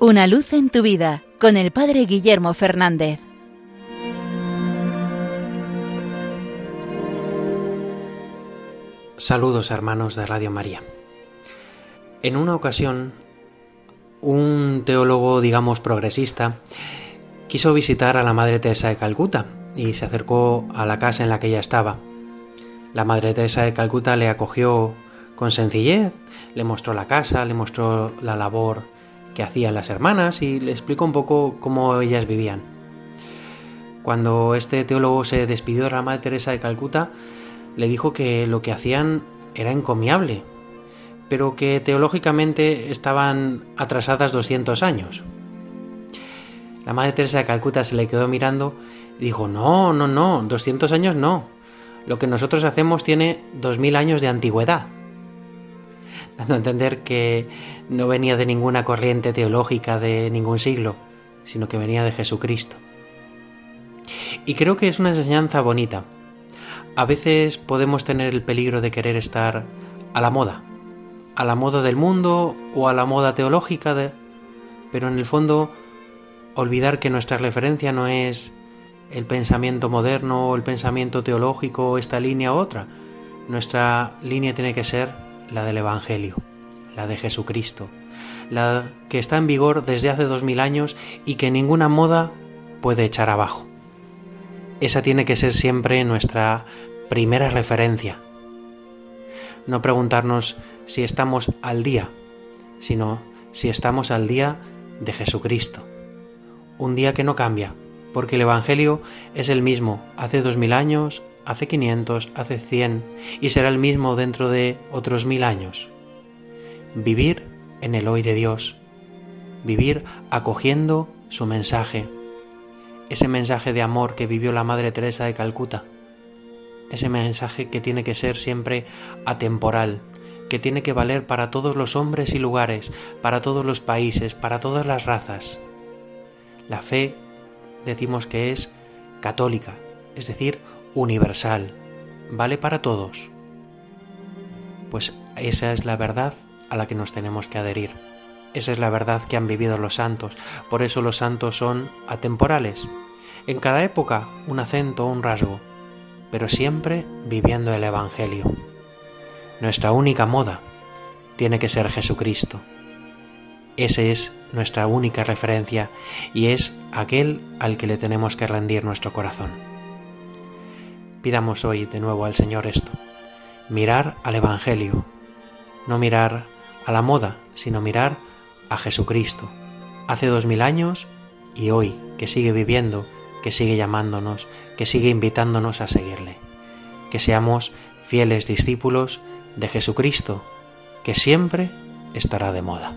Una luz en tu vida con el Padre Guillermo Fernández. Saludos hermanos de Radio María. En una ocasión, un teólogo, digamos, progresista, quiso visitar a la Madre Teresa de Calcuta y se acercó a la casa en la que ella estaba. La Madre Teresa de Calcuta le acogió con sencillez, le mostró la casa, le mostró la labor que hacían las hermanas y le explicó un poco cómo ellas vivían. Cuando este teólogo se despidió de la Madre Teresa de Calcuta, le dijo que lo que hacían era encomiable, pero que teológicamente estaban atrasadas 200 años. La Madre Teresa de Calcuta se le quedó mirando y dijo, no, no, no, 200 años no. Lo que nosotros hacemos tiene 2000 años de antigüedad dando a entender que no venía de ninguna corriente teológica de ningún siglo, sino que venía de Jesucristo. Y creo que es una enseñanza bonita. A veces podemos tener el peligro de querer estar a la moda, a la moda del mundo o a la moda teológica, de... pero en el fondo olvidar que nuestra referencia no es el pensamiento moderno o el pensamiento teológico, esta línea u otra. Nuestra línea tiene que ser la del Evangelio, la de Jesucristo, la que está en vigor desde hace dos mil años y que ninguna moda puede echar abajo. Esa tiene que ser siempre nuestra primera referencia. No preguntarnos si estamos al día, sino si estamos al día de Jesucristo. Un día que no cambia, porque el Evangelio es el mismo hace dos mil años, hace 500, hace 100 y será el mismo dentro de otros mil años. Vivir en el hoy de Dios, vivir acogiendo su mensaje, ese mensaje de amor que vivió la Madre Teresa de Calcuta, ese mensaje que tiene que ser siempre atemporal, que tiene que valer para todos los hombres y lugares, para todos los países, para todas las razas. La fe decimos que es católica, es decir, universal, vale para todos. Pues esa es la verdad a la que nos tenemos que adherir. Esa es la verdad que han vivido los santos. Por eso los santos son atemporales. En cada época un acento o un rasgo, pero siempre viviendo el Evangelio. Nuestra única moda tiene que ser Jesucristo. Esa es nuestra única referencia y es aquel al que le tenemos que rendir nuestro corazón. Pidamos hoy de nuevo al Señor esto, mirar al Evangelio, no mirar a la moda, sino mirar a Jesucristo, hace dos mil años y hoy, que sigue viviendo, que sigue llamándonos, que sigue invitándonos a seguirle. Que seamos fieles discípulos de Jesucristo, que siempre estará de moda.